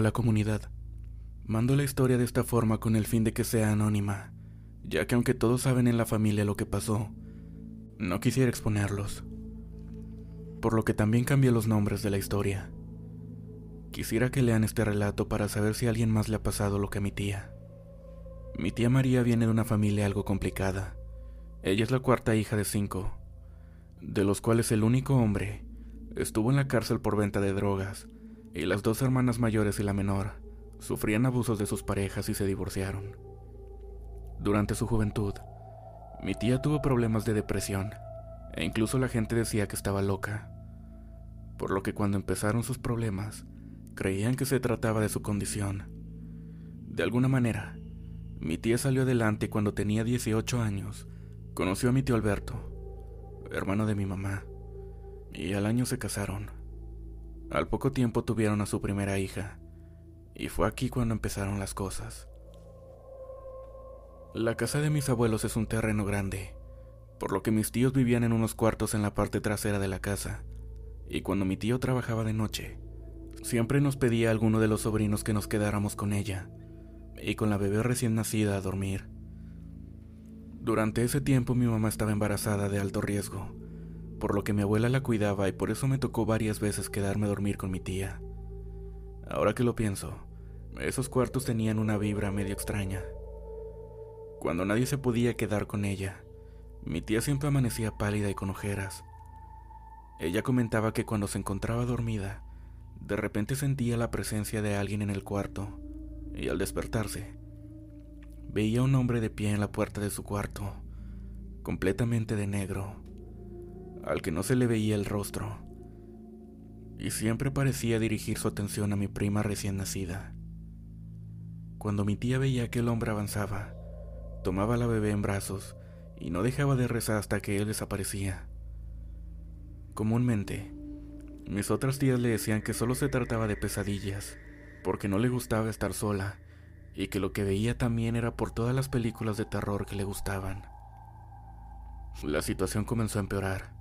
Hola comunidad. Mando la historia de esta forma con el fin de que sea anónima, ya que aunque todos saben en la familia lo que pasó, no quisiera exponerlos. Por lo que también cambié los nombres de la historia. Quisiera que lean este relato para saber si a alguien más le ha pasado lo que a mi tía. Mi tía María viene de una familia algo complicada. Ella es la cuarta hija de cinco, de los cuales el único hombre estuvo en la cárcel por venta de drogas, y las dos hermanas mayores y la menor sufrían abusos de sus parejas y se divorciaron. Durante su juventud, mi tía tuvo problemas de depresión, e incluso la gente decía que estaba loca, por lo que cuando empezaron sus problemas, creían que se trataba de su condición. De alguna manera, mi tía salió adelante cuando tenía 18 años. Conoció a mi tío Alberto, hermano de mi mamá, y al año se casaron. Al poco tiempo tuvieron a su primera hija, y fue aquí cuando empezaron las cosas. La casa de mis abuelos es un terreno grande, por lo que mis tíos vivían en unos cuartos en la parte trasera de la casa, y cuando mi tío trabajaba de noche, siempre nos pedía a alguno de los sobrinos que nos quedáramos con ella, y con la bebé recién nacida a dormir. Durante ese tiempo mi mamá estaba embarazada de alto riesgo, por lo que mi abuela la cuidaba y por eso me tocó varias veces quedarme a dormir con mi tía. Ahora que lo pienso, esos cuartos tenían una vibra medio extraña. Cuando nadie se podía quedar con ella, mi tía siempre amanecía pálida y con ojeras. Ella comentaba que cuando se encontraba dormida, de repente sentía la presencia de alguien en el cuarto y al despertarse, veía un hombre de pie en la puerta de su cuarto, completamente de negro, al que no se le veía el rostro, y siempre parecía dirigir su atención a mi prima recién nacida. Cuando mi tía veía que el hombre avanzaba, tomaba a la bebé en brazos y no dejaba de rezar hasta que él desaparecía. Comúnmente, mis otras tías le decían que solo se trataba de pesadillas, porque no le gustaba estar sola y que lo que veía también era por todas las películas de terror que le gustaban. La situación comenzó a empeorar,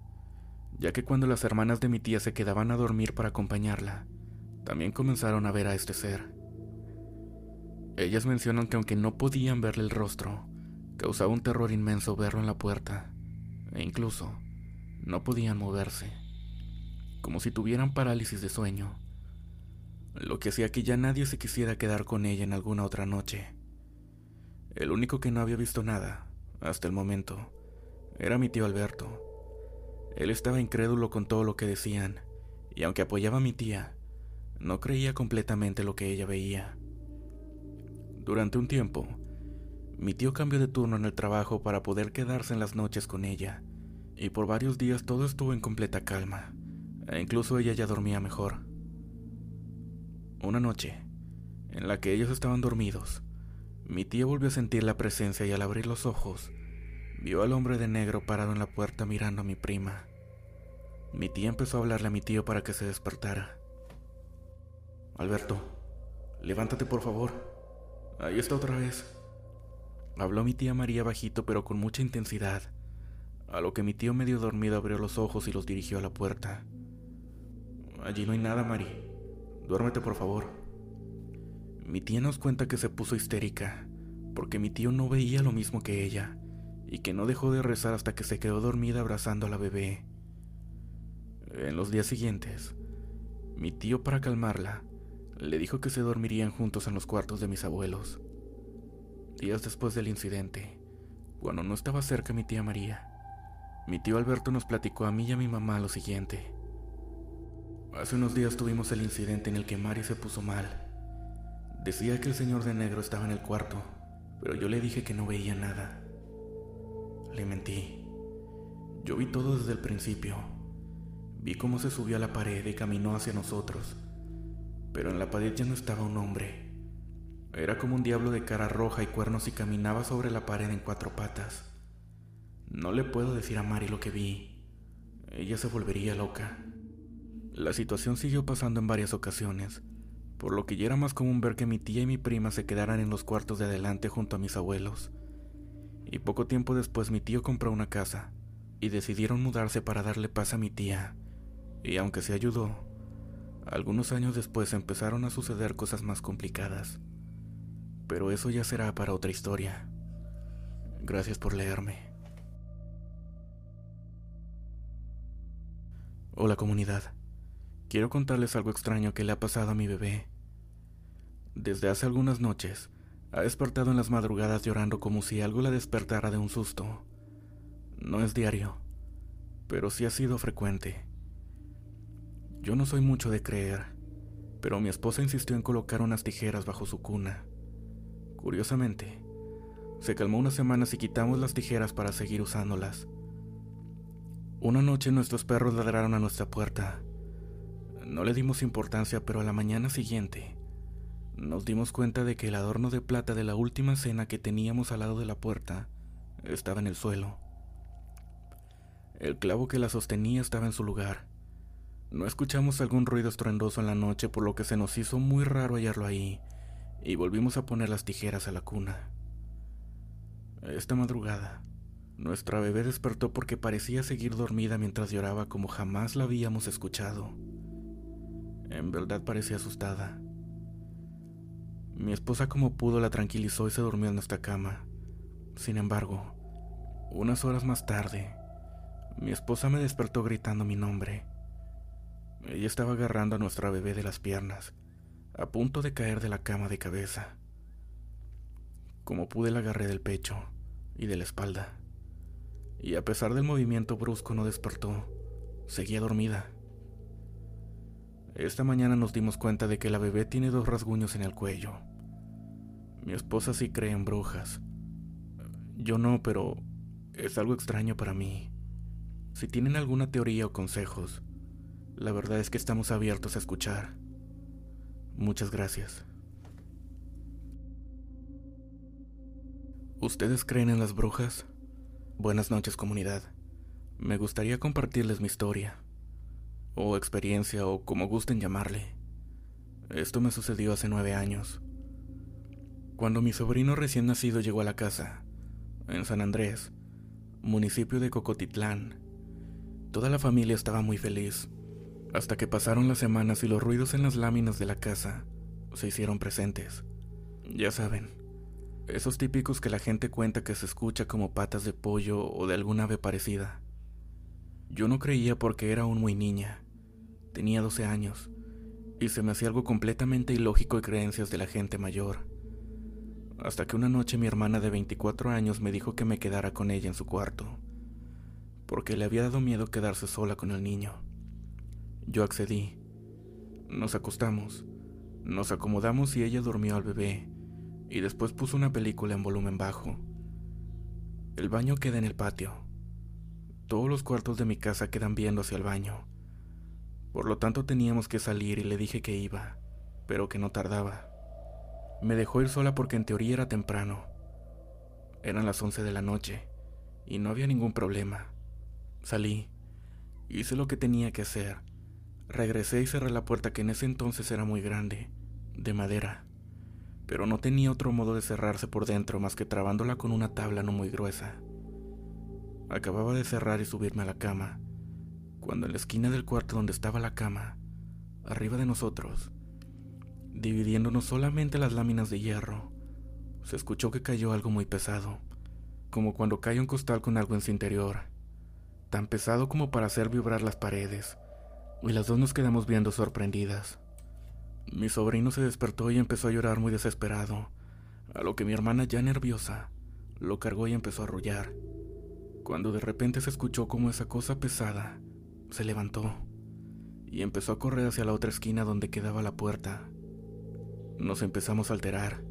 ya que cuando las hermanas de mi tía se quedaban a dormir para acompañarla, también comenzaron a ver a este ser. Ellas mencionan que aunque no podían verle el rostro, causaba un terror inmenso verlo en la puerta, e incluso no podían moverse, como si tuvieran parálisis de sueño lo que hacía que ya nadie se quisiera quedar con ella en alguna otra noche. El único que no había visto nada, hasta el momento, era mi tío Alberto. Él estaba incrédulo con todo lo que decían, y aunque apoyaba a mi tía, no creía completamente lo que ella veía. Durante un tiempo, mi tío cambió de turno en el trabajo para poder quedarse en las noches con ella, y por varios días todo estuvo en completa calma, e incluso ella ya dormía mejor. Una noche, en la que ellos estaban dormidos, mi tía volvió a sentir la presencia y al abrir los ojos, vio al hombre de negro parado en la puerta mirando a mi prima. Mi tía empezó a hablarle a mi tío para que se despertara. Alberto, levántate por favor. Ahí está otra vez. Habló mi tía María bajito pero con mucha intensidad, a lo que mi tío medio dormido abrió los ojos y los dirigió a la puerta. Allí no hay nada, Mari. Duérmete, por favor. Mi tía nos cuenta que se puso histérica, porque mi tío no veía lo mismo que ella, y que no dejó de rezar hasta que se quedó dormida abrazando a la bebé. En los días siguientes, mi tío, para calmarla, le dijo que se dormirían juntos en los cuartos de mis abuelos. Días después del incidente, cuando no estaba cerca mi tía María, mi tío Alberto nos platicó a mí y a mi mamá lo siguiente. Hace unos días tuvimos el incidente en el que Mari se puso mal. Decía que el señor de negro estaba en el cuarto, pero yo le dije que no veía nada. Le mentí. Yo vi todo desde el principio. Vi cómo se subió a la pared y caminó hacia nosotros. Pero en la pared ya no estaba un hombre. Era como un diablo de cara roja y cuernos y caminaba sobre la pared en cuatro patas. No le puedo decir a Mari lo que vi. Ella se volvería loca. La situación siguió pasando en varias ocasiones, por lo que ya era más común ver que mi tía y mi prima se quedaran en los cuartos de adelante junto a mis abuelos. Y poco tiempo después mi tío compró una casa, y decidieron mudarse para darle paz a mi tía, y aunque se ayudó, Algunos años después empezaron a suceder cosas más complicadas, pero eso ya será para otra historia. Gracias por leerme. Hola comunidad, quiero contarles algo extraño que le ha pasado a mi bebé. Desde hace algunas noches, ha despertado en las madrugadas llorando como si algo la despertara de un susto. No es diario, pero sí ha sido frecuente. Yo no soy mucho de creer, pero mi esposa insistió en colocar unas tijeras bajo su cuna. Curiosamente, se calmó unas semanas y quitamos las tijeras para seguir usándolas. Una noche nuestros perros ladraron a nuestra puerta. No le dimos importancia, pero a la mañana siguiente nos dimos cuenta de que el adorno de plata de la última cena que teníamos al lado de la puerta estaba en el suelo. El clavo que la sostenía estaba en su lugar. No escuchamos algún ruido estruendoso en la noche, por lo que se nos hizo muy raro hallarlo ahí, y volvimos a poner las tijeras a la cuna. Esta madrugada, nuestra bebé despertó porque parecía seguir dormida mientras lloraba como jamás la habíamos escuchado. En verdad parecía asustada. Mi esposa como pudo la tranquilizó y se durmió en nuestra cama. Sin embargo, unas horas más tarde, mi esposa me despertó gritando mi nombre. Ella estaba agarrando a nuestra bebé de las piernas, a punto de caer de la cama de cabeza. Como pude la agarré del pecho y de la espalda, y a pesar del movimiento brusco no despertó, seguía dormida. Esta mañana nos dimos cuenta de que la bebé tiene dos rasguños en el cuello. Mi esposa sí cree en brujas. Yo no, pero es algo extraño para mí. Si tienen alguna teoría o consejos, la verdad es que estamos abiertos a escuchar. Muchas gracias. ¿Ustedes creen en las brujas? Buenas noches comunidad. Me gustaría compartirles mi historia, o experiencia, o como gusten llamarle. Esto me sucedió hace nueve años. Cuando mi sobrino recién nacido llegó a la casa, en San Andrés, municipio de Cocotitlán, toda la familia estaba muy feliz, hasta que pasaron las semanas y los ruidos en las láminas de la casa se hicieron presentes. Ya saben, esos típicos que la gente cuenta que se escucha como patas de pollo o de alguna ave parecida. Yo no creía porque era aún muy niña, tenía 12 años, y se me hacía algo completamente ilógico y creencias de la gente mayor hasta que una noche mi hermana de 24 años me dijo que me quedara con ella en su cuarto, porque le había dado miedo quedarse sola con el niño. Yo accedí. Nos acostamos, nos acomodamos y ella durmió al bebé, y después puso una película en volumen bajo. El baño queda en el patio. Todos los cuartos de mi casa quedan viendo hacia el baño. Por lo tanto teníamos que salir y le dije que iba, pero que no tardaba. Me dejó ir sola porque en teoría era temprano. Eran las 11 de la noche y no había ningún problema. Salí, hice lo que tenía que hacer. Regresé y cerré la puerta que en ese entonces era muy grande, de madera, pero no tenía otro modo de cerrarse por dentro más que trabándola con una tabla no muy gruesa. Acababa de cerrar y subirme a la cama, cuando en la esquina del cuarto donde estaba la cama, arriba de nosotros, dividiéndonos solamente las láminas de hierro. Se escuchó que cayó algo muy pesado, como cuando cae un costal con algo en su interior, tan pesado como para hacer vibrar las paredes, y las dos nos quedamos viendo sorprendidas. Mi sobrino se despertó y empezó a llorar muy desesperado, a lo que mi hermana ya nerviosa lo cargó y empezó a arrullar, cuando de repente se escuchó como esa cosa pesada se levantó y empezó a correr hacia la otra esquina donde quedaba la puerta. Nos empezamos a alterar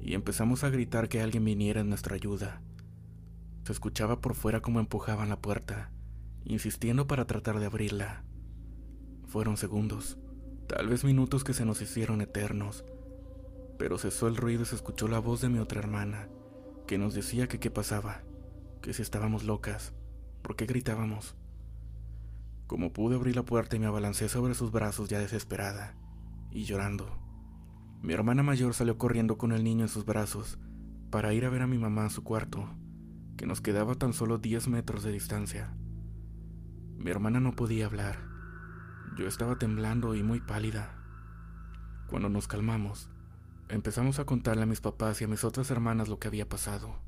y empezamos a gritar que alguien viniera en nuestra ayuda. Se escuchaba por fuera como empujaban la puerta, insistiendo para tratar de abrirla. Fueron segundos, tal vez minutos que se nos hicieron eternos, pero cesó el ruido y se escuchó la voz de mi otra hermana, que nos decía que qué pasaba, que si estábamos locas, por qué gritábamos. Como pude abrir la puerta y me abalancé sobre sus brazos ya desesperada y llorando. Mi hermana mayor salió corriendo con el niño en sus brazos para ir a ver a mi mamá a su cuarto, que nos quedaba tan solo 10 metros de distancia. Mi hermana no podía hablar. Yo estaba temblando y muy pálida. Cuando nos calmamos, empezamos a contarle a mis papás y a mis otras hermanas lo que había pasado.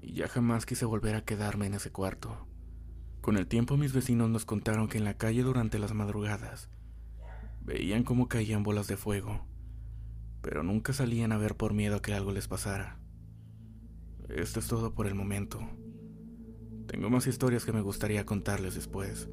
Y ya jamás quise volver a quedarme en ese cuarto. Con el tiempo mis vecinos nos contaron que en la calle durante las madrugadas veían cómo caían bolas de fuego, pero nunca salían a ver por miedo a que algo les pasara. Esto es todo por el momento. Tengo más historias que me gustaría contarles después.